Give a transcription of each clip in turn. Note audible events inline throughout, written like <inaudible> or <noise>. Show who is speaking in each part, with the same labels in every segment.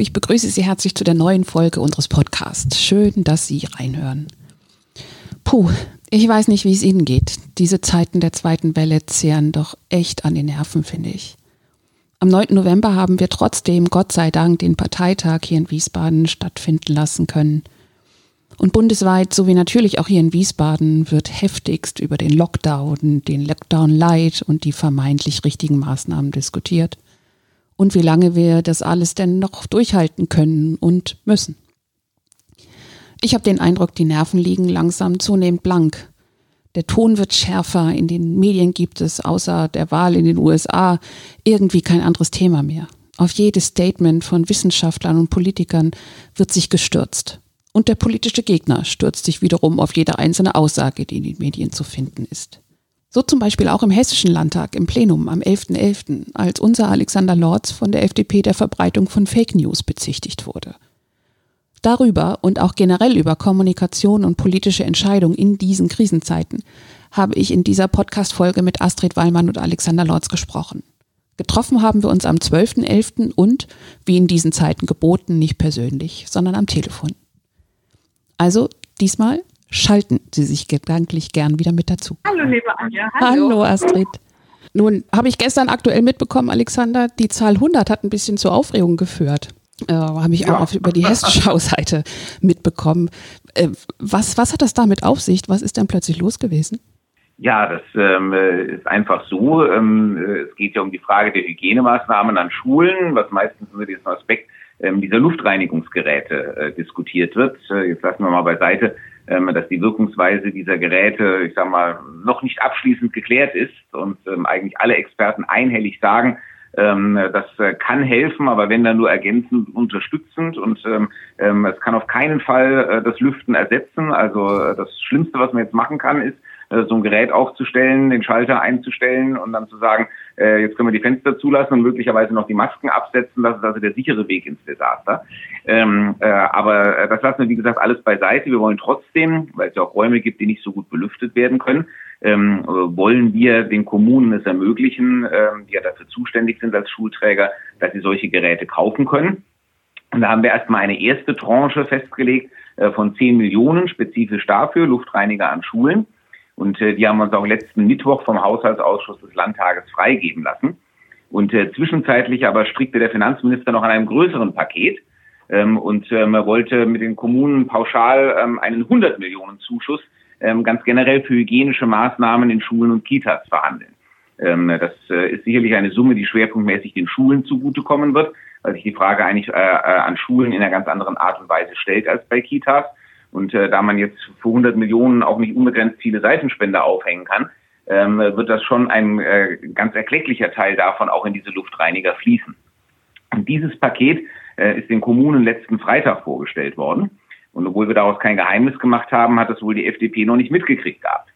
Speaker 1: Ich begrüße Sie herzlich zu der neuen Folge unseres Podcasts. Schön, dass Sie reinhören. Puh, ich weiß nicht, wie es Ihnen geht. Diese Zeiten der zweiten Welle zehren doch echt an den Nerven, finde ich. Am 9. November haben wir trotzdem, Gott sei Dank, den Parteitag hier in Wiesbaden stattfinden lassen können. Und bundesweit, sowie natürlich auch hier in Wiesbaden, wird heftigst über den Lockdown, den Lockdown Light und die vermeintlich richtigen Maßnahmen diskutiert. Und wie lange wir das alles denn noch durchhalten können und müssen. Ich habe den Eindruck, die Nerven liegen langsam zunehmend blank. Der Ton wird schärfer, in den Medien gibt es außer der Wahl in den USA irgendwie kein anderes Thema mehr. Auf jedes Statement von Wissenschaftlern und Politikern wird sich gestürzt. Und der politische Gegner stürzt sich wiederum auf jede einzelne Aussage, die in den Medien zu finden ist. So zum Beispiel auch im Hessischen Landtag im Plenum am 11.11., .11., als unser Alexander Lorz von der FDP der Verbreitung von Fake News bezichtigt wurde. Darüber und auch generell über Kommunikation und politische Entscheidungen in diesen Krisenzeiten habe ich in dieser Podcast-Folge mit Astrid Wallmann und Alexander Lorz gesprochen. Getroffen haben wir uns am 12.11. und, wie in diesen Zeiten geboten, nicht persönlich, sondern am Telefon. Also diesmal schalten Sie sich gedanklich gern wieder mit dazu.
Speaker 2: Hallo, liebe Anja.
Speaker 1: Hallo, Hallo Astrid. Nun habe ich gestern aktuell mitbekommen, Alexander, die Zahl 100 hat ein bisschen zur Aufregung geführt äh, habe ich auch auf, über die Hessenschau-Seite <laughs> mitbekommen. Äh, was, was hat das damit auf sich? Was ist denn plötzlich los gewesen?
Speaker 3: Ja, das ähm, ist einfach so. Ähm, es geht ja um die Frage der Hygienemaßnahmen an Schulen, was meistens unter diesem Aspekt ähm, dieser Luftreinigungsgeräte äh, diskutiert wird. Äh, jetzt lassen wir mal beiseite, dass die Wirkungsweise dieser Geräte, ich sage mal, noch nicht abschließend geklärt ist und ähm, eigentlich alle Experten einhellig sagen, ähm, das äh, kann helfen, aber wenn dann nur ergänzend unterstützend und ähm, ähm, es kann auf keinen Fall äh, das Lüften ersetzen. Also äh, das Schlimmste, was man jetzt machen kann, ist, so ein Gerät aufzustellen, den Schalter einzustellen und dann zu sagen, äh, jetzt können wir die Fenster zulassen und möglicherweise noch die Masken absetzen. Das ist also der sichere Weg ins Desaster. Ähm, äh, aber äh, das lassen wir, wie gesagt, alles beiseite. Wir wollen trotzdem, weil es ja auch Räume gibt, die nicht so gut belüftet werden können, ähm, wollen wir den Kommunen es ermöglichen, ähm, die ja dafür zuständig sind als Schulträger, dass sie solche Geräte kaufen können. Und da haben wir erstmal eine erste Tranche festgelegt äh, von 10 Millionen spezifisch dafür, Luftreiniger an Schulen. Und äh, die haben uns auch letzten Mittwoch vom Haushaltsausschuss des Landtages freigeben lassen. Und äh, zwischenzeitlich aber strickte der Finanzminister noch an einem größeren Paket ähm, und ähm, wollte mit den Kommunen pauschal ähm, einen 100 Millionen Zuschuss ähm, ganz generell für hygienische Maßnahmen in Schulen und Kitas verhandeln. Ähm, das äh, ist sicherlich eine Summe, die schwerpunktmäßig den Schulen zugutekommen wird, weil sich die Frage eigentlich äh, äh, an Schulen in einer ganz anderen Art und Weise stellt als bei Kitas. Und äh, da man jetzt für 100 Millionen auch nicht unbegrenzt viele Seitenspender aufhängen kann, ähm, wird das schon ein äh, ganz erklecklicher Teil davon auch in diese Luftreiniger fließen. Und dieses Paket äh, ist den Kommunen letzten Freitag vorgestellt worden. Und obwohl wir daraus kein Geheimnis gemacht haben, hat es wohl die FDP noch nicht mitgekriegt gehabt.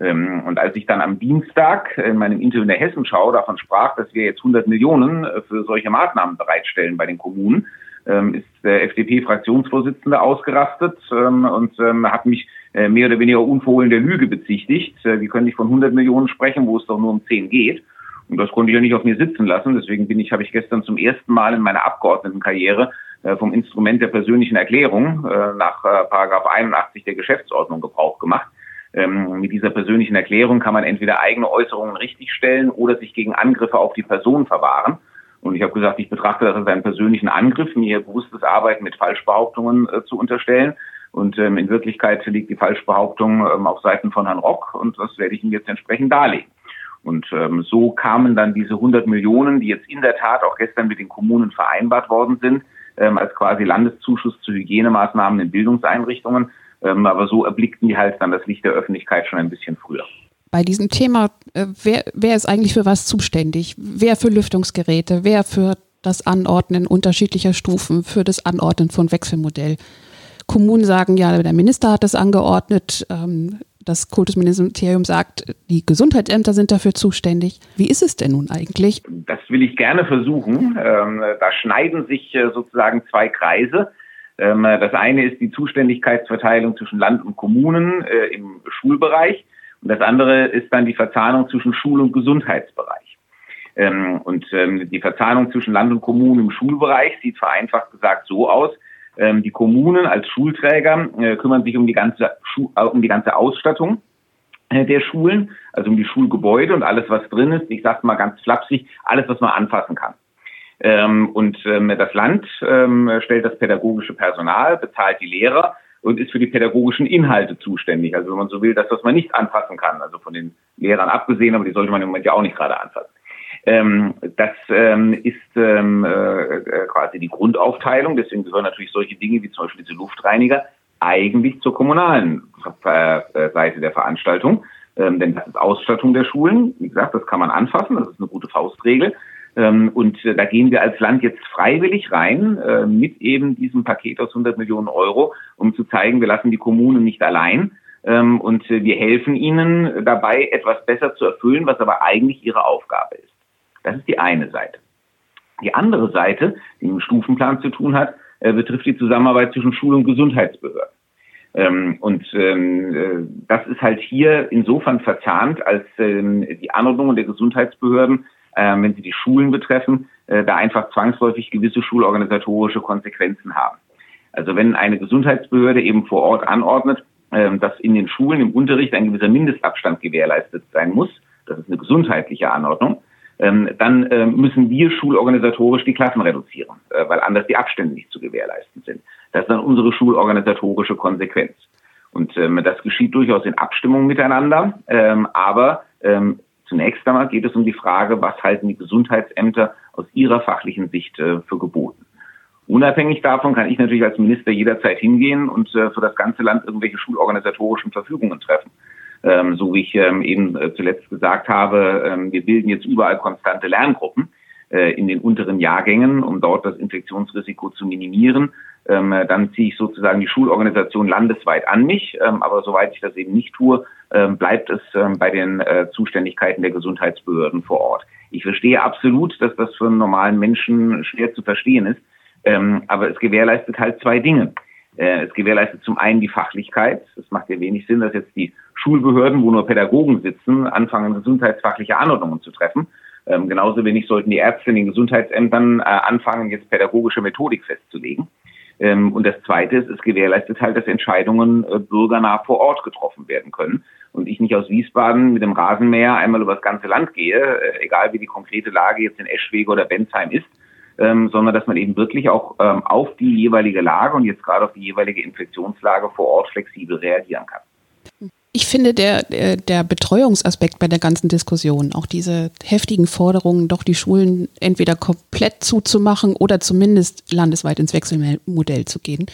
Speaker 3: Ähm, und als ich dann am Dienstag in meinem Interview in der Hessenschau davon sprach, dass wir jetzt 100 Millionen äh, für solche Maßnahmen bereitstellen bei den Kommunen, ist der FDP-Fraktionsvorsitzende ausgerastet ähm, und hat mich äh, mehr oder weniger unverhohlen der Lüge bezichtigt. Äh, wir können nicht von 100 Millionen sprechen, wo es doch nur um 10 geht. Und das konnte ich ja nicht auf mir sitzen lassen. Deswegen bin ich, habe ich gestern zum ersten Mal in meiner Abgeordnetenkarriere äh, vom Instrument der persönlichen Erklärung nach Paragraph 81 der Geschäftsordnung Gebrauch gemacht. Ähm, mit dieser persönlichen Erklärung kann man entweder eigene Äußerungen richtigstellen oder sich gegen Angriffe auf die Person verwahren. Und ich habe gesagt, ich betrachte das als einen persönlichen Angriff, mir bewusstes Arbeiten mit Falschbehauptungen äh, zu unterstellen. Und ähm, in Wirklichkeit liegt die Falschbehauptung ähm, auf Seiten von Herrn Rock und das werde ich Ihnen jetzt entsprechend darlegen. Und ähm, so kamen dann diese 100 Millionen, die jetzt in der Tat auch gestern mit den Kommunen vereinbart worden sind, ähm, als quasi Landeszuschuss zu Hygienemaßnahmen in Bildungseinrichtungen. Ähm, aber so erblickten die halt dann das Licht der Öffentlichkeit schon ein bisschen früher.
Speaker 1: Bei diesem Thema, äh, wer, wer ist eigentlich für was zuständig? Wer für Lüftungsgeräte? Wer für das Anordnen unterschiedlicher Stufen, für das Anordnen von Wechselmodell? Kommunen sagen ja, der Minister hat das angeordnet. Ähm, das Kultusministerium sagt, die Gesundheitsämter sind dafür zuständig. Wie ist es denn nun eigentlich?
Speaker 3: Das will ich gerne versuchen. Ähm, da schneiden sich äh, sozusagen zwei Kreise. Ähm, das eine ist die Zuständigkeitsverteilung zwischen Land und Kommunen äh, im Schulbereich. Und das andere ist dann die Verzahnung zwischen Schul- und Gesundheitsbereich. Ähm, und die Verzahnung zwischen Land und Kommunen im Schulbereich sieht vereinfacht gesagt so aus, ähm, die Kommunen als Schulträger äh, kümmern sich um die ganze, Schu äh, um die ganze Ausstattung äh, der Schulen, also um die Schulgebäude und alles, was drin ist. Ich sage mal ganz flapsig, alles, was man anfassen kann. Ähm, und ähm, das Land ähm, stellt das pädagogische Personal, bezahlt die Lehrer und ist für die pädagogischen Inhalte zuständig. Also wenn man so will, das, was man nicht anfassen kann, also von den Lehrern abgesehen, aber die sollte man im Moment ja auch nicht gerade anfassen. Ähm, das ähm, ist ähm, äh, quasi die Grundaufteilung. Deswegen gehören natürlich solche Dinge wie zum Beispiel diese Luftreiniger eigentlich zur kommunalen äh, Seite der Veranstaltung. Ähm, denn das ist Ausstattung der Schulen. Wie gesagt, das kann man anfassen. Das ist eine gute Faustregel. Ähm, und äh, da gehen wir als Land jetzt freiwillig rein äh, mit eben diesem Paket aus 100 Millionen Euro, um zu zeigen, wir lassen die Kommunen nicht allein. Ähm, und äh, wir helfen ihnen dabei, etwas besser zu erfüllen, was aber eigentlich ihre Aufgabe ist. Das ist die eine Seite. Die andere Seite, die mit dem Stufenplan zu tun hat, betrifft die Zusammenarbeit zwischen Schul- und Gesundheitsbehörden. Ähm, und das ist halt hier insofern verzahnt, als die Anordnungen der Gesundheitsbehörden, äh, wenn sie die Schulen betreffen, äh, da einfach zwangsläufig gewisse schulorganisatorische Konsequenzen haben. Also wenn eine Gesundheitsbehörde eben vor Ort anordnet, äh, dass in den Schulen im Unterricht ein gewisser Mindestabstand gewährleistet sein muss, das ist eine gesundheitliche Anordnung, ähm, dann äh, müssen wir schulorganisatorisch die Klassen reduzieren, äh, weil anders die Abstände nicht zu gewährleisten sind. Das ist dann unsere schulorganisatorische Konsequenz. Und ähm, das geschieht durchaus in Abstimmung miteinander, ähm, aber ähm, zunächst einmal geht es um die Frage, was halten die Gesundheitsämter aus ihrer fachlichen Sicht äh, für geboten. Unabhängig davon kann ich natürlich als Minister jederzeit hingehen und äh, für das ganze Land irgendwelche schulorganisatorischen Verfügungen treffen ähm, so wie ich ähm, eben äh, zuletzt gesagt habe, ähm, wir bilden jetzt überall konstante Lerngruppen in den unteren Jahrgängen, um dort das Infektionsrisiko zu minimieren. Ähm, dann ziehe ich sozusagen die Schulorganisation landesweit an mich. Ähm, aber soweit ich das eben nicht tue, ähm, bleibt es ähm, bei den äh, Zuständigkeiten der Gesundheitsbehörden vor Ort. Ich verstehe absolut, dass das für einen normalen Menschen schwer zu verstehen ist. Ähm, aber es gewährleistet halt zwei Dinge. Äh, es gewährleistet zum einen die Fachlichkeit. Es macht ja wenig Sinn, dass jetzt die Schulbehörden, wo nur Pädagogen sitzen, anfangen, gesundheitsfachliche Anordnungen zu treffen. Ähm, genauso wenig sollten die Ärzte in den Gesundheitsämtern äh, anfangen, jetzt pädagogische Methodik festzulegen. Ähm, und das Zweite ist, es gewährleistet halt, dass Entscheidungen äh, bürgernah vor Ort getroffen werden können. Und ich nicht aus Wiesbaden mit dem Rasenmäher einmal über das ganze Land gehe, äh, egal wie die konkrete Lage jetzt in Eschwege oder Bensheim ist, ähm, sondern dass man eben wirklich auch ähm, auf die jeweilige Lage und jetzt gerade auf die jeweilige Infektionslage vor Ort flexibel reagieren kann.
Speaker 1: Ich finde, der, der, der Betreuungsaspekt bei der ganzen Diskussion, auch diese heftigen Forderungen, doch die Schulen entweder komplett zuzumachen oder zumindest landesweit ins Wechselmodell zu gehen,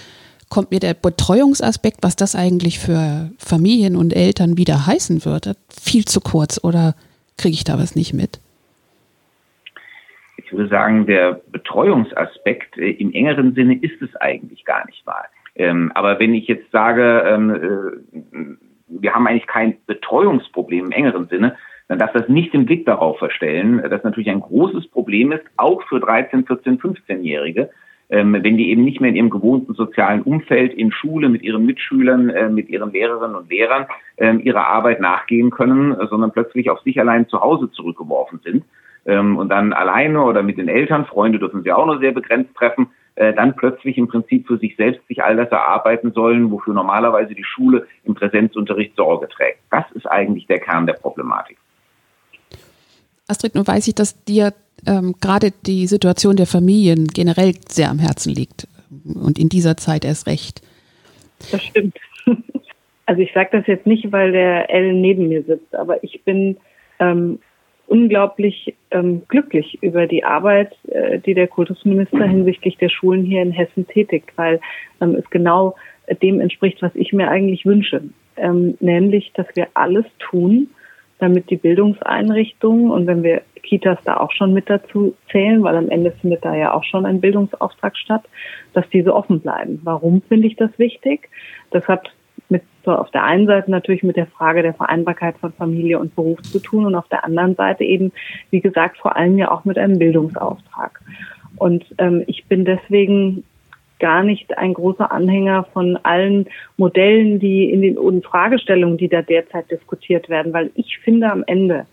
Speaker 1: kommt mir der Betreuungsaspekt, was das eigentlich für Familien und Eltern wieder heißen würde, viel zu kurz oder kriege ich da was nicht mit?
Speaker 3: ich würde sagen, der Betreuungsaspekt äh, im engeren Sinne ist es eigentlich gar nicht mal. Ähm, aber wenn ich jetzt sage, ähm, äh, wir haben eigentlich kein Betreuungsproblem im engeren Sinne, dann darf das nicht den Blick darauf verstellen, dass natürlich ein großes Problem ist, auch für 13, 14, 15-Jährige, ähm, wenn die eben nicht mehr in ihrem gewohnten sozialen Umfeld, in Schule, mit ihren Mitschülern, äh, mit ihren Lehrerinnen und Lehrern äh, ihrer Arbeit nachgehen können, sondern plötzlich auf sich allein zu Hause zurückgeworfen sind ähm, und dann alleine oder mit den Eltern, Freunde dürfen sie auch nur sehr begrenzt treffen, äh, dann plötzlich im Prinzip für sich selbst sich all das erarbeiten sollen, wofür normalerweise die Schule im Präsenzunterricht Sorge trägt. Das ist eigentlich der Kern der Problematik.
Speaker 1: Astrid, nun weiß ich, dass dir ähm, gerade die Situation der Familien generell sehr am Herzen liegt und in dieser Zeit erst recht.
Speaker 2: Das stimmt. <laughs> Also ich sage das jetzt nicht, weil der L neben mir sitzt, aber ich bin ähm, unglaublich ähm, glücklich über die Arbeit, äh, die der Kultusminister hinsichtlich der Schulen hier in Hessen tätigt, weil ähm, es genau dem entspricht, was ich mir eigentlich wünsche, ähm, nämlich, dass wir alles tun, damit die Bildungseinrichtungen und wenn wir Kitas da auch schon mit dazu zählen, weil am Ende findet da ja auch schon ein Bildungsauftrag statt, dass diese offen bleiben. Warum finde ich das wichtig? Das hat mit so auf der einen Seite natürlich mit der Frage der Vereinbarkeit von Familie und Beruf zu tun und auf der anderen Seite eben, wie gesagt, vor allem ja auch mit einem Bildungsauftrag. Und ähm, ich bin deswegen gar nicht ein großer Anhänger von allen Modellen, die in den und Fragestellungen, die da derzeit diskutiert werden, weil ich finde am Ende,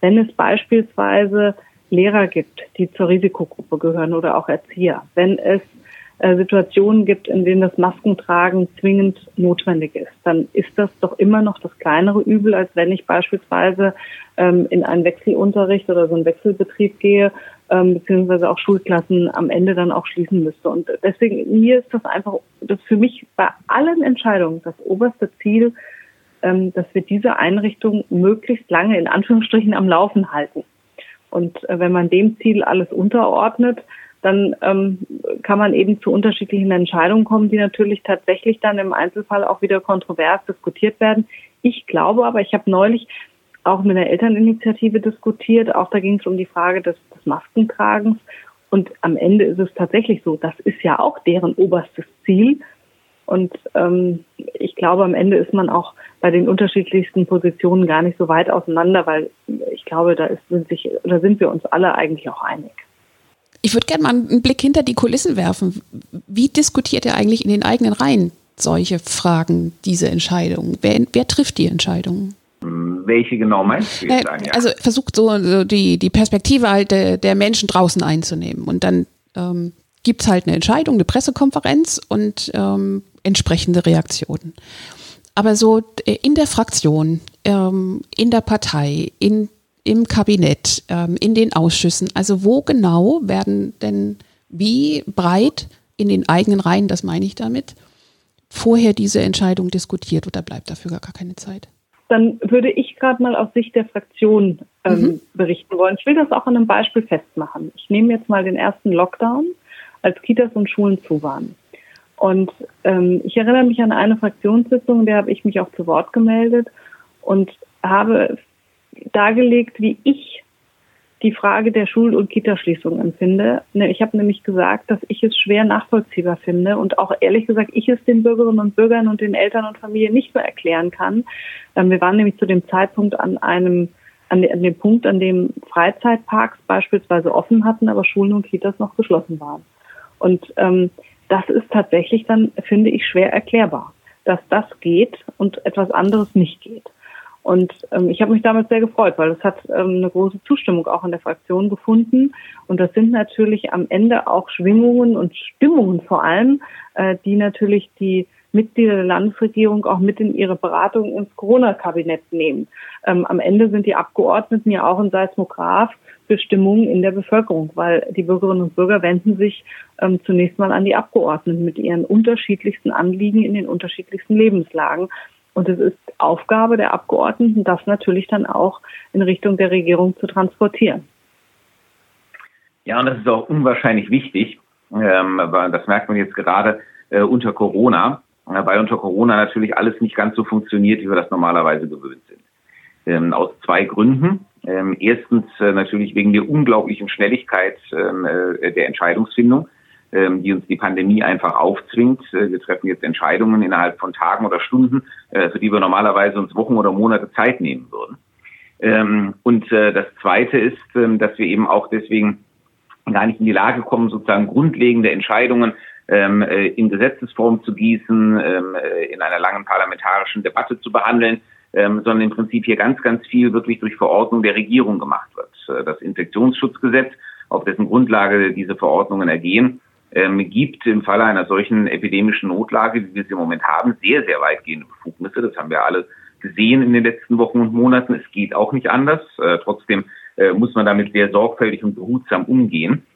Speaker 2: wenn es beispielsweise Lehrer gibt, die zur Risikogruppe gehören oder auch Erzieher, wenn es Situationen gibt, in denen das Maskentragen zwingend notwendig ist, dann ist das doch immer noch das kleinere Übel, als wenn ich beispielsweise ähm, in einen Wechselunterricht oder so einen Wechselbetrieb gehe, ähm, beziehungsweise auch Schulklassen am Ende dann auch schließen müsste. Und deswegen, mir ist das einfach, das für mich bei allen Entscheidungen das oberste Ziel, ähm, dass wir diese Einrichtung möglichst lange in Anführungsstrichen am Laufen halten. Und äh, wenn man dem Ziel alles unterordnet, dann ähm, kann man eben zu unterschiedlichen Entscheidungen kommen, die natürlich tatsächlich dann im Einzelfall auch wieder kontrovers diskutiert werden. Ich glaube aber, ich habe neulich auch mit einer Elterninitiative diskutiert, auch da ging es um die Frage des, des Maskentragens. Und am Ende ist es tatsächlich so, das ist ja auch deren oberstes Ziel. Und ähm, ich glaube, am Ende ist man auch bei den unterschiedlichsten Positionen gar nicht so weit auseinander, weil ich glaube, da ist, sind, sich, da sind wir uns alle eigentlich auch einig.
Speaker 1: Ich würde gerne mal einen Blick hinter die Kulissen werfen. Wie diskutiert ihr eigentlich in den eigenen Reihen solche Fragen, diese Entscheidungen? Wer, wer trifft die Entscheidungen?
Speaker 3: Welche genau meinst du
Speaker 1: jetzt? Äh, also versucht so, so, die, die Perspektive halt der, der, Menschen draußen einzunehmen. Und dann ähm, gibt es halt eine Entscheidung, eine Pressekonferenz und ähm, entsprechende Reaktionen. Aber so äh, in der Fraktion, ähm, in der Partei, in im Kabinett, ähm, in den Ausschüssen? Also wo genau werden denn wie breit in den eigenen Reihen, das meine ich damit, vorher diese Entscheidung diskutiert oder bleibt dafür gar keine Zeit?
Speaker 2: Dann würde ich gerade mal aus Sicht der Fraktion ähm, mhm. berichten wollen. Ich will das auch an einem Beispiel festmachen. Ich nehme jetzt mal den ersten Lockdown, als Kitas und Schulen zu waren. Und ähm, ich erinnere mich an eine Fraktionssitzung, der habe ich mich auch zu Wort gemeldet und habe dargelegt, wie ich die Frage der Schul- und Kitaschließung empfinde. Ne, ich habe nämlich gesagt, dass ich es schwer nachvollziehbar finde und auch ehrlich gesagt, ich es den Bürgerinnen und Bürgern und den Eltern und Familien nicht mehr erklären kann. Wir waren nämlich zu dem Zeitpunkt an einem an dem Punkt, an dem Freizeitparks beispielsweise offen hatten, aber Schulen und Kitas noch geschlossen waren. Und ähm, das ist tatsächlich dann, finde ich, schwer erklärbar, dass das geht und etwas anderes nicht geht. Und ähm, ich habe mich damals sehr gefreut, weil es hat ähm, eine große Zustimmung auch in der Fraktion gefunden. Und das sind natürlich am Ende auch Schwingungen und Stimmungen vor allem, äh, die natürlich die Mitglieder der Landesregierung auch mit in ihre Beratung ins Corona-Kabinett nehmen. Ähm, am Ende sind die Abgeordneten ja auch ein Seismograph für Stimmungen in der Bevölkerung, weil die Bürgerinnen und Bürger wenden sich ähm, zunächst mal an die Abgeordneten mit ihren unterschiedlichsten Anliegen in den unterschiedlichsten Lebenslagen. Und es ist Aufgabe der Abgeordneten, das natürlich dann auch in Richtung der Regierung zu transportieren.
Speaker 3: Ja, und das ist auch unwahrscheinlich wichtig. Ähm, das merkt man jetzt gerade äh, unter Corona, äh, weil unter Corona natürlich alles nicht ganz so funktioniert, wie wir das normalerweise gewöhnt sind. Ähm, aus zwei Gründen. Ähm, erstens äh, natürlich wegen der unglaublichen Schnelligkeit der Entscheidungsfindung. Ähm, die uns die Pandemie einfach aufzwingt. Äh, wir treffen jetzt Entscheidungen innerhalb von Tagen oder Stunden, äh, für die wir normalerweise uns Wochen oder Monate Zeit nehmen würden. Ähm, und äh, das Zweite ist, ähm, dass wir eben auch deswegen gar nicht in die Lage kommen, sozusagen grundlegende Entscheidungen in Gesetzesform zu gießen, in einer langen parlamentarischen Debatte zu behandeln, sondern im Prinzip hier ganz, ganz viel wirklich durch Verordnung der Regierung gemacht wird. Das Infektionsschutzgesetz, auf dessen Grundlage diese Verordnungen ergehen, ähm, gibt im Falle einer solchen epidemischen Notlage, wie wir sie im Moment haben, sehr, sehr weitgehende Befugnisse. Das haben wir alle gesehen in den letzten Wochen und Monaten. Es geht auch nicht anders. Äh, trotzdem äh, muss man damit sehr sorgfältig und behutsam umgehen.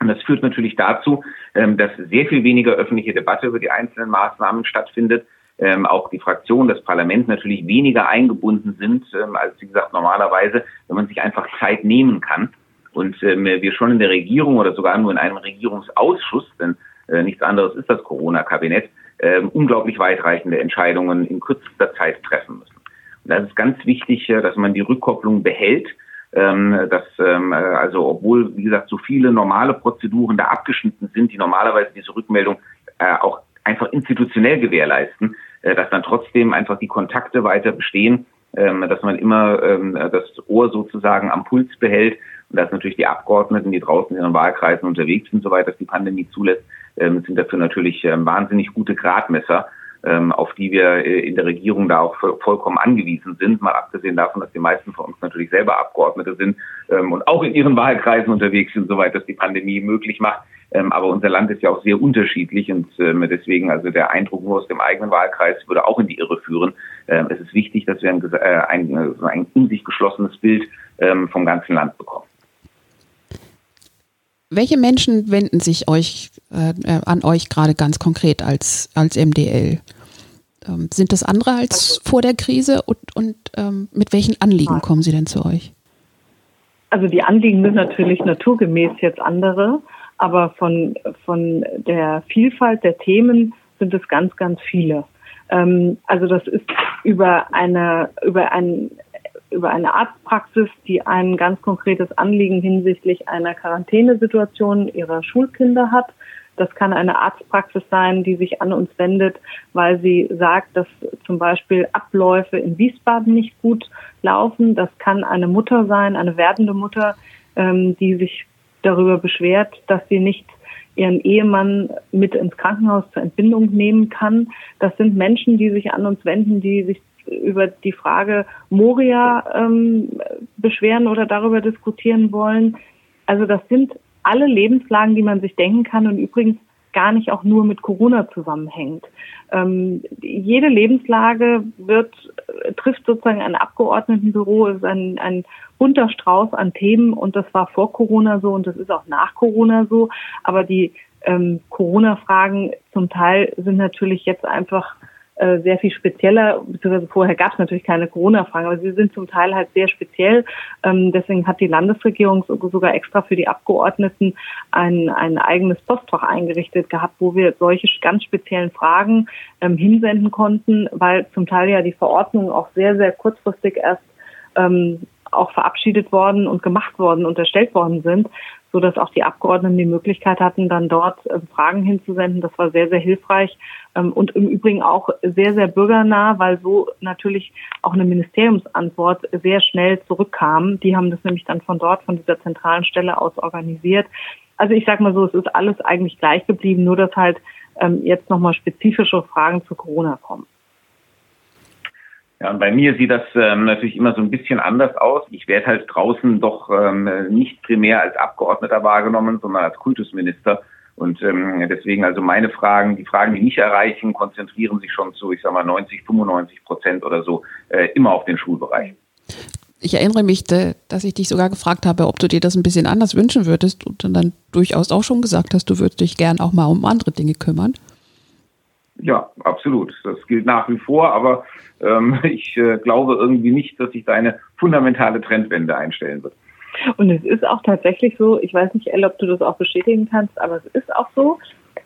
Speaker 3: Und das führt natürlich dazu, ähm, dass sehr viel weniger öffentliche Debatte über die einzelnen Maßnahmen stattfindet. Ähm, auch die Fraktion, das Parlament natürlich weniger eingebunden sind, ähm, als wie gesagt normalerweise, wenn man sich einfach Zeit nehmen kann und äh, wir schon in der Regierung oder sogar nur in einem Regierungsausschuss, denn äh, nichts anderes ist das Corona-Kabinett, äh, unglaublich weitreichende Entscheidungen in kürzester Zeit treffen müssen. das ist ganz wichtig, dass man die Rückkopplung behält. Ähm, dass ähm, also obwohl wie gesagt so viele normale Prozeduren da abgeschnitten sind, die normalerweise diese Rückmeldung äh, auch einfach institutionell gewährleisten, äh, dass dann trotzdem einfach die Kontakte weiter bestehen, ähm, dass man immer ähm, das Ohr sozusagen am Puls behält und dass natürlich die Abgeordneten, die draußen in ihren Wahlkreisen unterwegs sind, soweit das die Pandemie zulässt, ähm, sind dafür natürlich ähm, wahnsinnig gute Gradmesser ähm, auf die wir äh, in der Regierung da auch vollkommen angewiesen sind, mal abgesehen davon, dass die meisten von uns natürlich selber Abgeordnete sind und auch in ihren Wahlkreisen unterwegs sind, soweit das die Pandemie möglich macht. Aber unser Land ist ja auch sehr unterschiedlich und deswegen also der Eindruck nur aus dem eigenen Wahlkreis würde auch in die Irre führen. es ist wichtig, dass wir ein, äh, ein, ein in sich geschlossenes Bild vom ganzen Land bekommen.
Speaker 1: Welche Menschen wenden sich euch äh, an euch gerade ganz konkret als, als MDL? Ähm, sind das andere als vor der Krise und, und ähm, mit welchen Anliegen kommen sie denn zu euch?
Speaker 2: Also die Anliegen sind natürlich naturgemäß jetzt andere, aber von, von der Vielfalt der Themen sind es ganz, ganz viele. Ähm, also das ist über eine, über ein über eine Arztpraxis, die ein ganz konkretes Anliegen hinsichtlich einer Quarantänesituation ihrer Schulkinder hat. Das kann eine Arztpraxis sein, die sich an uns wendet, weil sie sagt, dass zum Beispiel Abläufe in Wiesbaden nicht gut laufen. Das kann eine Mutter sein, eine werdende Mutter, ähm, die sich darüber beschwert, dass sie nicht ihren Ehemann mit ins Krankenhaus zur Entbindung nehmen kann. Das sind Menschen, die sich an uns wenden, die sich über die Frage Moria ähm, beschweren oder darüber diskutieren wollen. Also das sind alle Lebenslagen, die man sich denken kann und übrigens gar nicht auch nur mit Corona zusammenhängt. Ähm, jede Lebenslage wird, trifft sozusagen ein Abgeordnetenbüro, ist ein, ein bunter Strauß an Themen und das war vor Corona so und das ist auch nach Corona so. Aber die ähm, Corona-Fragen zum Teil sind natürlich jetzt einfach äh, sehr viel spezieller, beziehungsweise vorher gab es natürlich keine Corona-Fragen, aber sie sind zum Teil halt sehr speziell. Ähm, deswegen hat die Landesregierung sogar extra für die Abgeordneten ein, ein eigenes Postfach eingerichtet gehabt, wo wir solche ganz speziellen Fragen ähm, hinsenden konnten, weil zum Teil ja die Verordnungen auch sehr, sehr kurzfristig erst ähm, auch verabschiedet worden und gemacht worden und erstellt worden sind, so dass auch die Abgeordneten die Möglichkeit hatten, dann dort äh, Fragen hinzusenden. Das war sehr, sehr hilfreich ähm, und im Übrigen auch sehr, sehr bürgernah, weil so natürlich auch eine Ministeriumsantwort sehr schnell zurückkam. Die haben das nämlich dann von dort, von dieser zentralen Stelle aus organisiert. Also ich sage mal so, es ist alles eigentlich gleich geblieben, nur dass halt ähm, jetzt nochmal spezifische Fragen zu Corona kommen.
Speaker 3: Ja, und bei mir sieht das ähm, natürlich immer so ein bisschen anders aus. Ich werde halt draußen doch ähm, nicht primär als Abgeordneter wahrgenommen, sondern als Kultusminister. Und ähm, deswegen also meine Fragen, die Fragen, die mich erreichen, konzentrieren sich schon zu, ich sag mal, 90, 95 Prozent oder so äh, immer auf den Schulbereich.
Speaker 1: Ich erinnere mich, dass ich dich sogar gefragt habe, ob du dir das ein bisschen anders wünschen würdest und dann durchaus auch schon gesagt hast, du würdest dich gern auch mal um andere Dinge kümmern.
Speaker 3: Ja, absolut. Das gilt nach wie vor, aber ähm, <laughs> ich äh, glaube irgendwie nicht, dass sich da eine fundamentale Trendwende einstellen wird.
Speaker 2: Und es ist auch tatsächlich so, ich weiß nicht, Elle, ob du das auch bestätigen kannst, aber es ist auch so,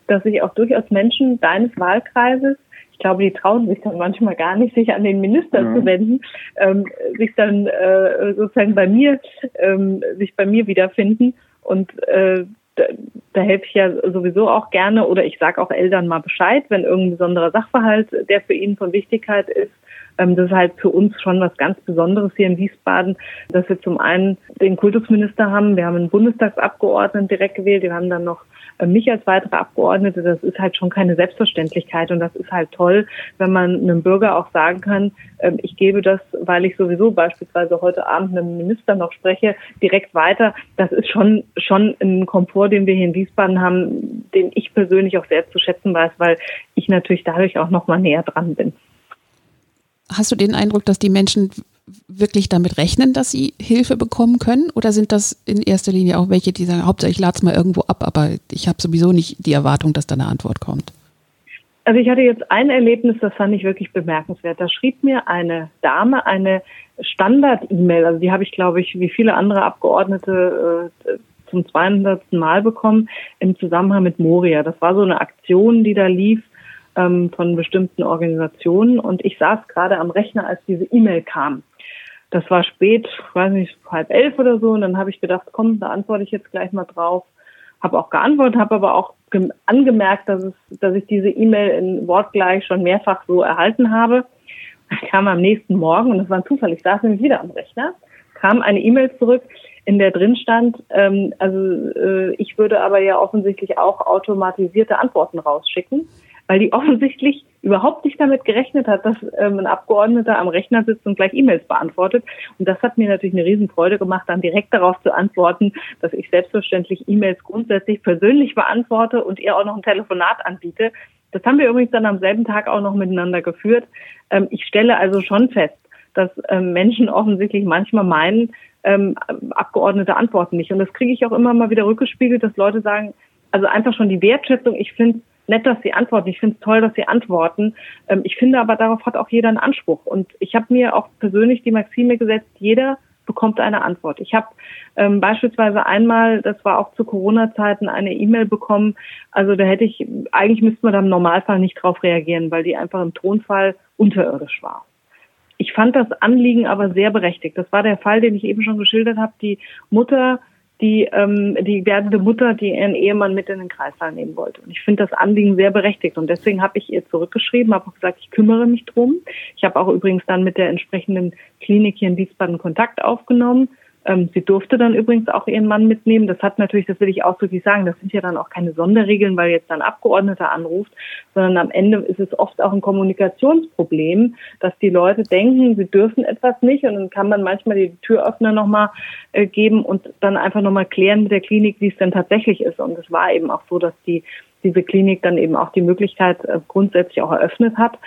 Speaker 2: dass sich auch durchaus Menschen deines Wahlkreises, ich glaube, die trauen sich dann manchmal gar nicht, sich an den Minister mhm. zu wenden, ähm, sich dann äh, sozusagen bei mir, ähm, sich bei mir wiederfinden und äh, da, da helfe ich ja sowieso auch gerne oder ich sage auch Eltern mal Bescheid, wenn irgendein besonderer Sachverhalt, der für ihnen von Wichtigkeit ist, ähm, das ist halt für uns schon was ganz Besonderes hier in Wiesbaden, dass wir zum einen den Kultusminister haben, wir haben einen Bundestagsabgeordneten direkt gewählt, wir haben dann noch mich als weitere Abgeordnete, das ist halt schon keine Selbstverständlichkeit und das ist halt toll, wenn man einem Bürger auch sagen kann, ähm, ich gebe das, weil ich sowieso beispielsweise heute Abend einem Minister noch spreche, direkt weiter. Das ist schon, schon ein Komfort, den wir hier in Wiesbaden haben, den ich persönlich auch sehr zu schätzen weiß, weil ich natürlich dadurch auch noch mal näher dran bin.
Speaker 1: Hast du den Eindruck, dass die Menschen wirklich damit rechnen, dass sie Hilfe bekommen können? Oder sind das in erster Linie auch welche, die sagen, hauptsächlich lade es mal irgendwo ab, aber ich habe sowieso nicht die Erwartung, dass da eine Antwort kommt?
Speaker 2: Also ich hatte jetzt ein Erlebnis, das fand ich wirklich bemerkenswert. Da schrieb mir eine Dame eine Standard-E-Mail, also die habe ich, glaube ich, wie viele andere Abgeordnete äh, zum 200. Mal bekommen, im Zusammenhang mit Moria. Das war so eine Aktion, die da lief, ähm, von bestimmten Organisationen. Und ich saß gerade am Rechner, als diese E-Mail kam. Das war spät, weiß nicht, halb elf oder so. Und dann habe ich gedacht, komm, da antworte ich jetzt gleich mal drauf. Habe auch geantwortet, habe aber auch angemerkt, dass, es, dass ich diese E-Mail in Wortgleich schon mehrfach so erhalten habe. Kam am nächsten Morgen und das war ein Zufall. Ich saß nämlich wieder am Rechner, kam eine E-Mail zurück, in der drin stand, ähm, also äh, ich würde aber ja offensichtlich auch automatisierte Antworten rausschicken weil die offensichtlich überhaupt nicht damit gerechnet hat, dass ähm, ein Abgeordneter am Rechner sitzt und gleich E-Mails beantwortet. Und das hat mir natürlich eine Riesenfreude gemacht, dann direkt darauf zu antworten, dass ich selbstverständlich E-Mails grundsätzlich persönlich beantworte und ihr auch noch ein Telefonat anbiete. Das haben wir übrigens dann am selben Tag auch noch miteinander geführt. Ähm, ich stelle also schon fest, dass ähm, Menschen offensichtlich manchmal meinen, ähm, Abgeordnete antworten nicht. Und das kriege ich auch immer mal wieder rückgespiegelt, dass Leute sagen, also einfach schon die Wertschätzung, ich finde nett, dass Sie antworten. Ich finde es toll, dass Sie antworten. Ähm, ich finde aber, darauf hat auch jeder einen Anspruch. Und ich habe mir auch persönlich die Maxime gesetzt, jeder bekommt eine Antwort. Ich habe ähm, beispielsweise einmal, das war auch zu Corona-Zeiten, eine E-Mail bekommen. Also da hätte ich, eigentlich müsste man da im Normalfall nicht drauf reagieren, weil die einfach im Tonfall unterirdisch war. Ich fand das Anliegen aber sehr berechtigt. Das war der Fall, den ich eben schon geschildert habe. Die Mutter die, ähm, die werdende Mutter, die ihren Ehemann mit in den Kreißsaal nehmen wollte. Und ich finde das Anliegen sehr berechtigt. Und deswegen habe ich ihr zurückgeschrieben, habe gesagt, ich kümmere mich drum. Ich habe auch übrigens dann mit der entsprechenden Klinik hier in Wiesbaden Kontakt aufgenommen ähm, sie durfte dann übrigens auch ihren Mann mitnehmen. Das hat natürlich, das will ich ausdrücklich sagen, das sind ja dann auch keine Sonderregeln, weil jetzt ein Abgeordneter anruft, sondern am Ende ist es oft auch ein Kommunikationsproblem, dass die Leute denken, sie dürfen etwas nicht und dann kann man manchmal die Türöffner nochmal äh, geben und dann einfach nochmal klären mit der Klinik, wie es denn tatsächlich ist. Und es war eben auch so, dass die diese Klinik dann eben auch die Möglichkeit äh, grundsätzlich auch eröffnet hat.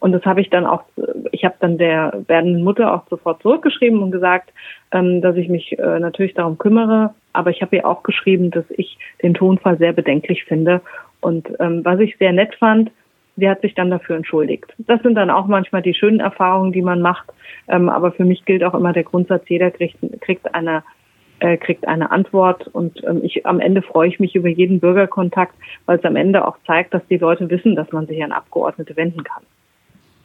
Speaker 2: Und das habe ich dann auch, ich habe dann der werdenden Mutter auch sofort zurückgeschrieben und gesagt, ähm, dass ich mich äh, natürlich darum kümmere. Aber ich habe ihr auch geschrieben, dass ich den Tonfall sehr bedenklich finde. Und ähm, was ich sehr nett fand, sie hat sich dann dafür entschuldigt. Das sind dann auch manchmal die schönen Erfahrungen, die man macht. Ähm, aber für mich gilt auch immer der Grundsatz, jeder kriegt, kriegt eine äh, kriegt eine Antwort und ich am Ende freue ich mich über jeden Bürgerkontakt, weil es am Ende auch zeigt, dass die Leute wissen, dass man sich an Abgeordnete wenden kann.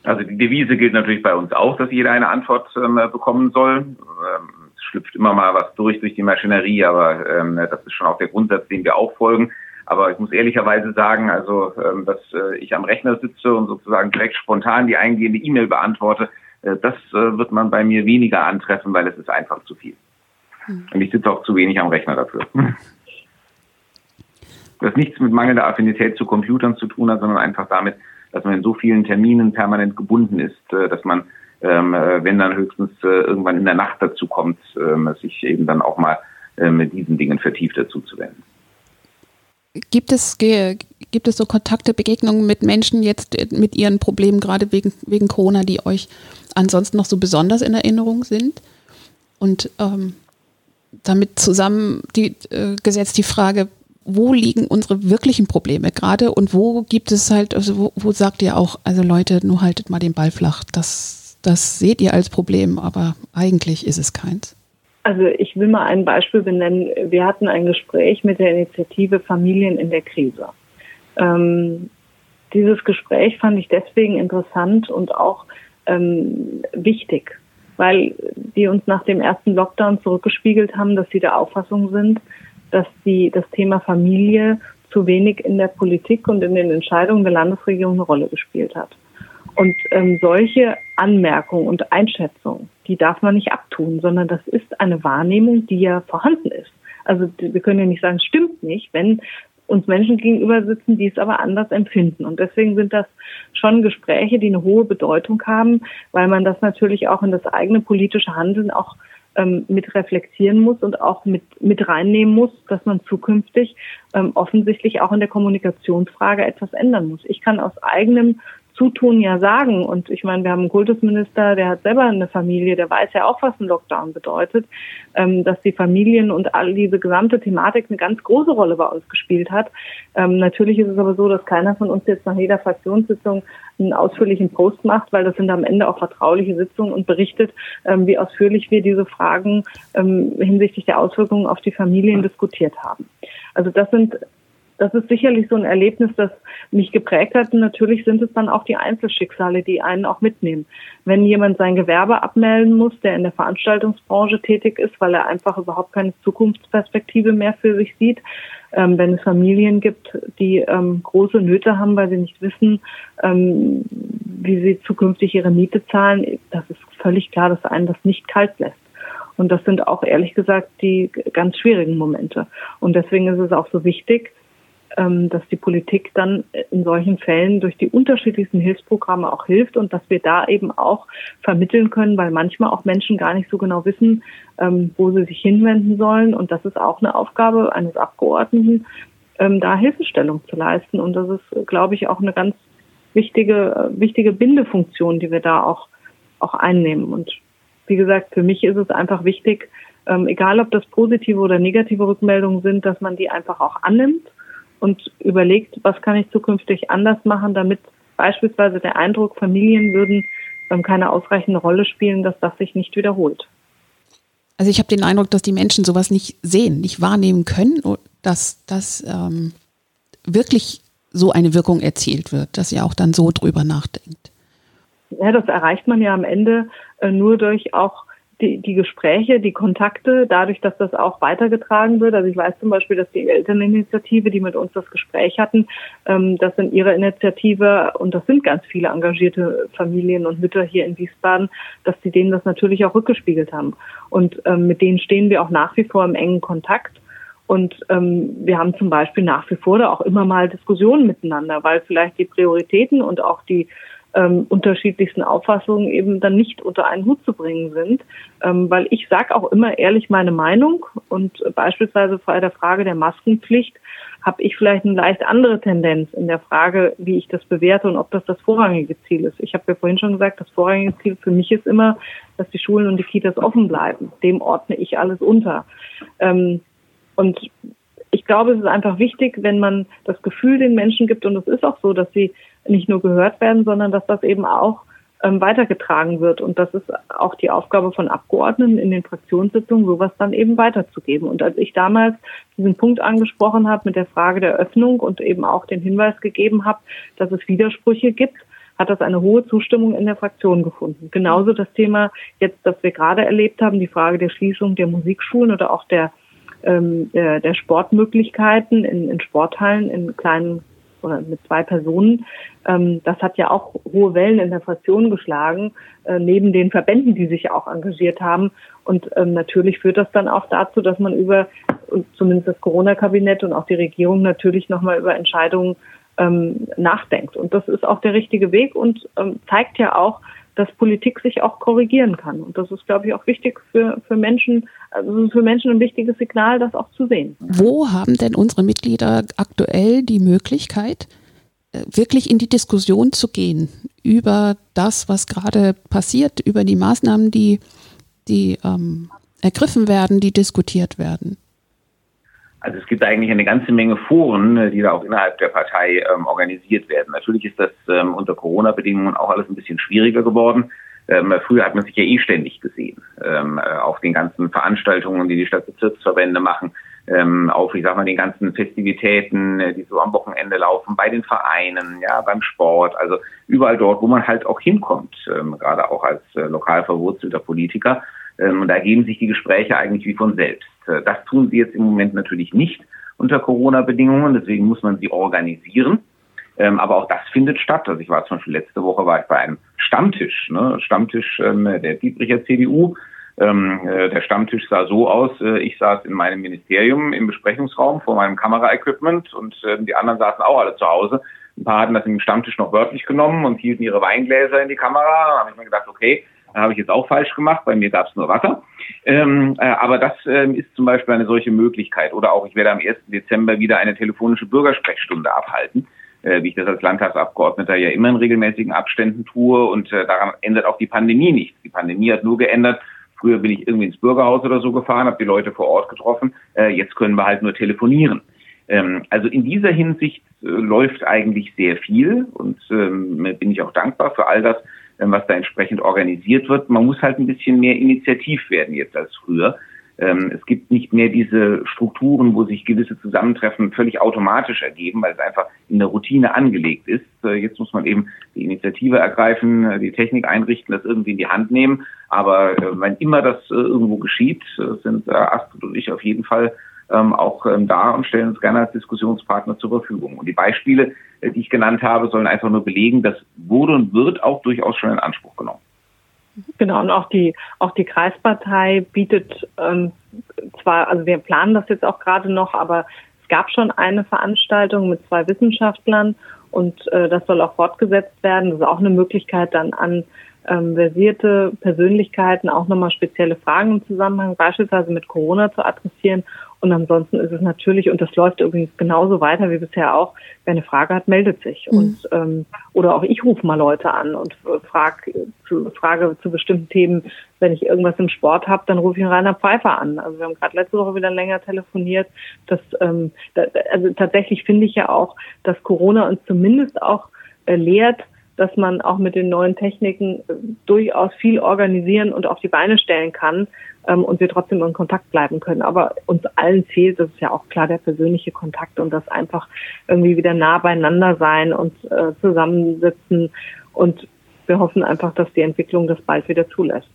Speaker 3: Also die Devise gilt natürlich bei uns auch, dass jeder eine Antwort ähm, bekommen soll. Ähm, es schlüpft immer mal was durch durch die Maschinerie, aber ähm, das ist schon auch der Grundsatz, den wir auch folgen. Aber ich muss ehrlicherweise sagen, also ähm, dass äh, ich am Rechner sitze und sozusagen direkt spontan die eingehende E-Mail beantworte, äh, das äh, wird man bei mir weniger antreffen, weil es ist einfach zu viel. Hm. Und ich sitze auch zu wenig am Rechner dafür. Das nichts mit mangelnder Affinität zu Computern zu tun hat, sondern einfach damit, dass man in so vielen Terminen permanent gebunden ist, äh, dass man, ähm, äh, wenn dann höchstens äh, irgendwann in der Nacht dazu kommt, ähm, sich eben dann auch mal mit diesen Dingen vertieft dazu zu wenden.
Speaker 1: Gibt es, gibt es so Kontakte, Begegnungen mit Menschen jetzt mit ihren Problemen, gerade wegen, wegen Corona, die euch ansonsten noch so besonders in Erinnerung sind? Und ähm, damit zusammen die, äh, die Frage, wo liegen unsere wirklichen Probleme gerade und wo gibt es halt, also wo, wo sagt ihr auch, also Leute, nur haltet mal den Ball flach, das, das seht ihr als Problem, aber eigentlich ist es keins.
Speaker 2: Also ich will mal ein Beispiel benennen. Wir hatten ein Gespräch mit der Initiative Familien in der Krise. Ähm, dieses Gespräch fand ich deswegen interessant und auch ähm, wichtig, weil die uns nach dem ersten Lockdown zurückgespiegelt haben, dass sie der Auffassung sind, dass die, das Thema Familie zu wenig in der Politik und in den Entscheidungen der Landesregierung eine Rolle gespielt hat. Und ähm, solche Anmerkungen und Einschätzungen, die darf man nicht abtun, sondern das ist eine Wahrnehmung, die ja vorhanden ist. Also wir können ja nicht sagen, es stimmt nicht, wenn uns Menschen gegenüber sitzen, die es aber anders empfinden. Und deswegen sind das schon Gespräche, die eine hohe Bedeutung haben, weil man das natürlich auch in das eigene politische Handeln auch ähm, mit reflektieren muss und auch mit, mit reinnehmen muss, dass man zukünftig ähm, offensichtlich auch in der Kommunikationsfrage etwas ändern muss. Ich kann aus eigenem Zutun ja sagen. Und ich meine, wir haben einen Kultusminister, der hat selber eine Familie, der weiß ja auch, was ein Lockdown bedeutet, ähm, dass die Familien und all diese gesamte Thematik eine ganz große Rolle bei uns gespielt hat. Ähm, natürlich ist es aber so, dass keiner von uns jetzt nach jeder Fraktionssitzung einen ausführlichen Post macht, weil das sind am Ende auch vertrauliche Sitzungen und berichtet, ähm, wie ausführlich wir diese Fragen ähm, hinsichtlich der Auswirkungen auf die Familien diskutiert haben. Also das sind das ist sicherlich so ein Erlebnis, das mich geprägt hat. Und natürlich sind es dann auch die Einzelschicksale, die einen auch mitnehmen. Wenn jemand sein Gewerbe abmelden muss, der in der Veranstaltungsbranche tätig ist, weil er einfach überhaupt keine Zukunftsperspektive mehr für sich sieht, ähm, wenn es Familien gibt, die ähm, große Nöte haben, weil sie nicht wissen, ähm, wie sie zukünftig ihre Miete zahlen, das ist völlig klar, dass einen das nicht kalt lässt. Und das sind auch ehrlich gesagt die ganz schwierigen Momente. Und deswegen ist es auch so wichtig, dass die Politik dann in solchen Fällen durch die unterschiedlichsten Hilfsprogramme auch hilft und dass wir da eben auch vermitteln können, weil manchmal auch Menschen gar nicht so genau wissen, ähm, wo sie sich hinwenden sollen. Und das ist auch eine Aufgabe eines Abgeordneten, ähm, da Hilfestellung zu leisten. Und das ist, glaube ich, auch eine ganz wichtige, wichtige Bindefunktion, die wir da auch, auch einnehmen. Und wie gesagt, für mich ist es einfach wichtig, ähm, egal ob das positive oder negative Rückmeldungen sind, dass man die einfach auch annimmt und überlegt, was kann ich zukünftig anders machen, damit beispielsweise der Eindruck, Familien würden ähm, keine ausreichende Rolle spielen, dass das sich nicht wiederholt.
Speaker 1: Also ich habe den Eindruck, dass die Menschen sowas nicht sehen, nicht wahrnehmen können, dass das ähm, wirklich so eine Wirkung erzielt wird, dass ihr auch dann so drüber nachdenkt.
Speaker 2: Ja, das erreicht man ja am Ende äh, nur durch auch die, die Gespräche, die Kontakte, dadurch, dass das auch weitergetragen wird. Also ich weiß zum Beispiel, dass die Elterninitiative, die mit uns das Gespräch hatten, ähm, das in ihrer Initiative, und das sind ganz viele engagierte Familien und Mütter hier in Wiesbaden, dass sie denen das natürlich auch rückgespiegelt haben. Und ähm, mit denen stehen wir auch nach wie vor im engen Kontakt. Und ähm, wir haben zum Beispiel nach wie vor da auch immer mal Diskussionen miteinander, weil vielleicht die Prioritäten und auch die ähm, unterschiedlichsten Auffassungen eben dann nicht unter einen Hut zu bringen sind. Ähm, weil ich sage auch immer ehrlich meine Meinung und beispielsweise bei der Frage der Maskenpflicht habe ich vielleicht eine leicht andere Tendenz in der Frage, wie ich das bewerte und ob das das vorrangige Ziel ist. Ich habe ja vorhin schon gesagt, das vorrangige Ziel für mich ist immer, dass die Schulen und die Kitas offen bleiben. Dem ordne ich alles unter. Ähm, und ich glaube, es ist einfach wichtig, wenn man das Gefühl den Menschen gibt, und es ist auch so, dass sie nicht nur gehört werden, sondern dass das eben auch ähm, weitergetragen wird. Und das ist auch die Aufgabe von Abgeordneten in den Fraktionssitzungen, sowas dann eben weiterzugeben. Und als ich damals diesen Punkt angesprochen habe mit der Frage der Öffnung und eben auch den Hinweis gegeben habe, dass es Widersprüche gibt, hat das eine hohe Zustimmung in der Fraktion gefunden. Genauso das Thema jetzt, das wir gerade erlebt haben, die Frage der Schließung der Musikschulen oder auch der, ähm, der, der Sportmöglichkeiten in, in Sporthallen in kleinen oder mit zwei Personen. Ähm, das hat ja auch hohe Wellen in der Fraktion geschlagen, äh, neben den Verbänden, die sich auch engagiert haben. Und ähm, natürlich führt das dann auch dazu, dass man über zumindest das Corona-Kabinett und auch die Regierung natürlich nochmal über Entscheidungen ähm, nachdenkt. Und das ist auch der richtige Weg und ähm, zeigt ja auch, dass Politik sich auch korrigieren kann. Und das ist, glaube ich, auch wichtig für, für Menschen, also für Menschen ein wichtiges Signal, das auch zu sehen.
Speaker 1: Wo haben denn unsere Mitglieder aktuell die Möglichkeit, äh, wirklich in die Diskussion zu gehen über das, was gerade passiert, über die Maßnahmen, die, die ähm, ergriffen werden, die diskutiert werden?
Speaker 3: Also es gibt eigentlich eine ganze Menge Foren, äh, die da auch innerhalb der Partei ähm, organisiert werden. Natürlich ist das ähm, unter Corona-Bedingungen auch alles ein bisschen schwieriger geworden. Ähm, früher hat man sich ja eh ständig gesehen, ähm, äh, auf den ganzen Veranstaltungen, die die Stadtbezirksverbände machen, ähm, auf, ich sag mal, den ganzen Festivitäten, äh, die so am Wochenende laufen, bei den Vereinen, ja, beim Sport, also überall dort, wo man halt auch hinkommt, ähm, gerade auch als äh, lokal verwurzelter Politiker. Ähm, und da ergeben sich die Gespräche eigentlich wie von selbst. Äh, das tun sie jetzt im Moment natürlich nicht unter Corona-Bedingungen, deswegen muss man sie organisieren. Ähm, aber auch das findet statt. Also ich war zum Beispiel letzte Woche war ich bei einem Stammtisch, ne? Stammtisch ähm, der Dietricher CDU. Ähm, äh, der Stammtisch sah so aus, äh, ich saß in meinem Ministerium im Besprechungsraum vor meinem Kameraequipment und äh, die anderen saßen auch alle zu Hause. Ein paar hatten das im Stammtisch noch wörtlich genommen und hielten ihre Weingläser in die Kamera. Da habe ich mir gedacht, okay, habe ich jetzt auch falsch gemacht. Bei mir gab es nur Wasser. Ähm, äh, aber das ähm, ist zum Beispiel eine solche Möglichkeit. Oder auch, ich werde am 1. Dezember wieder eine telefonische Bürgersprechstunde abhalten, äh, wie ich das als Landtagsabgeordneter ja immer in regelmäßigen Abständen tue. Und äh, daran ändert auch die Pandemie nichts. Die Pandemie hat nur geändert, Früher bin ich irgendwie ins Bürgerhaus oder so gefahren, habe die Leute vor Ort getroffen. Äh, jetzt können wir halt nur telefonieren. Ähm, also in dieser Hinsicht äh, läuft eigentlich sehr viel und ähm, bin ich auch dankbar für all das, was da entsprechend organisiert wird. Man muss halt ein bisschen mehr initiativ werden jetzt als früher. Ähm, es gibt nicht mehr diese Strukturen, wo sich gewisse Zusammentreffen völlig automatisch ergeben, weil es einfach in der Routine angelegt ist. Äh, jetzt muss man eben die Initiative ergreifen, äh, die Technik einrichten, das irgendwie in die Hand nehmen. Aber äh, wenn immer das irgendwo geschieht, sind Astrid und ich auf jeden Fall ähm, auch ähm, da und stellen uns gerne als Diskussionspartner zur Verfügung. Und die Beispiele, die ich genannt habe, sollen einfach nur belegen, das wurde und wird auch durchaus schon in Anspruch genommen.
Speaker 2: Genau, und auch die, auch die Kreispartei bietet ähm, zwar, also wir planen das jetzt auch gerade noch, aber es gab schon eine Veranstaltung mit zwei Wissenschaftlern und äh, das soll auch fortgesetzt werden. Das ist auch eine Möglichkeit, dann an ähm, versierte Persönlichkeiten auch nochmal spezielle Fragen im Zusammenhang beispielsweise mit Corona zu adressieren und ansonsten ist es natürlich, und das läuft übrigens genauso weiter wie bisher auch, wer eine Frage hat, meldet sich. Mhm. Und ähm, oder auch ich rufe mal Leute an und frag, zu, frage zu bestimmten Themen, wenn ich irgendwas im Sport habe, dann rufe ich einen Rainer Pfeiffer an. Also wir haben gerade letzte Woche wieder länger telefoniert. Das, ähm, da, also tatsächlich finde ich ja auch, dass Corona uns zumindest auch äh, lehrt, dass man auch mit den neuen Techniken äh, durchaus viel organisieren und auf die Beine stellen kann ähm, und wir trotzdem in Kontakt bleiben können. Aber uns allen fehlt, das ist ja auch klar, der persönliche Kontakt und das einfach irgendwie wieder nah beieinander sein und äh, zusammensitzen. Und wir hoffen einfach, dass die Entwicklung das bald wieder zulässt.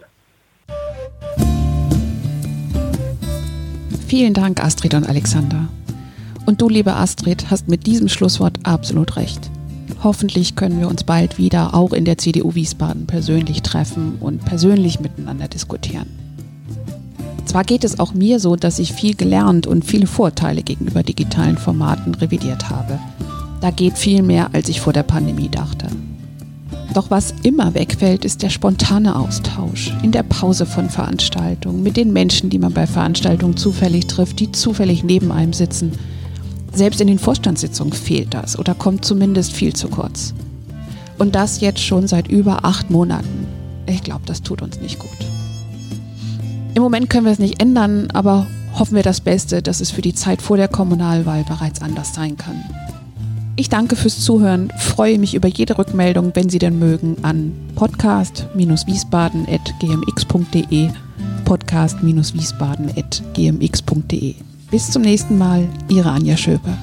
Speaker 1: Vielen Dank, Astrid und Alexander. Und du, liebe Astrid, hast mit diesem Schlusswort absolut recht. Hoffentlich können wir uns bald wieder auch in der CDU Wiesbaden persönlich treffen und persönlich miteinander diskutieren. Zwar geht es auch mir so, dass ich viel gelernt und viele Vorteile gegenüber digitalen Formaten revidiert habe. Da geht viel mehr, als ich vor der Pandemie dachte. Doch was immer wegfällt, ist der spontane Austausch in der Pause von Veranstaltungen mit den Menschen, die man bei Veranstaltungen zufällig trifft, die zufällig neben einem sitzen. Selbst in den Vorstandssitzungen fehlt das oder kommt zumindest viel zu kurz. Und das jetzt schon seit über acht Monaten. Ich glaube, das tut uns nicht gut. Im Moment können wir es nicht ändern, aber hoffen wir das Beste, dass es für die Zeit vor der Kommunalwahl bereits anders sein kann. Ich danke fürs Zuhören, freue mich über jede Rückmeldung, wenn Sie denn mögen, an podcast-wiesbaden.gmx.de podcast-wiesbaden.gmx.de. Bis zum nächsten Mal, Ihre Anja Schöper.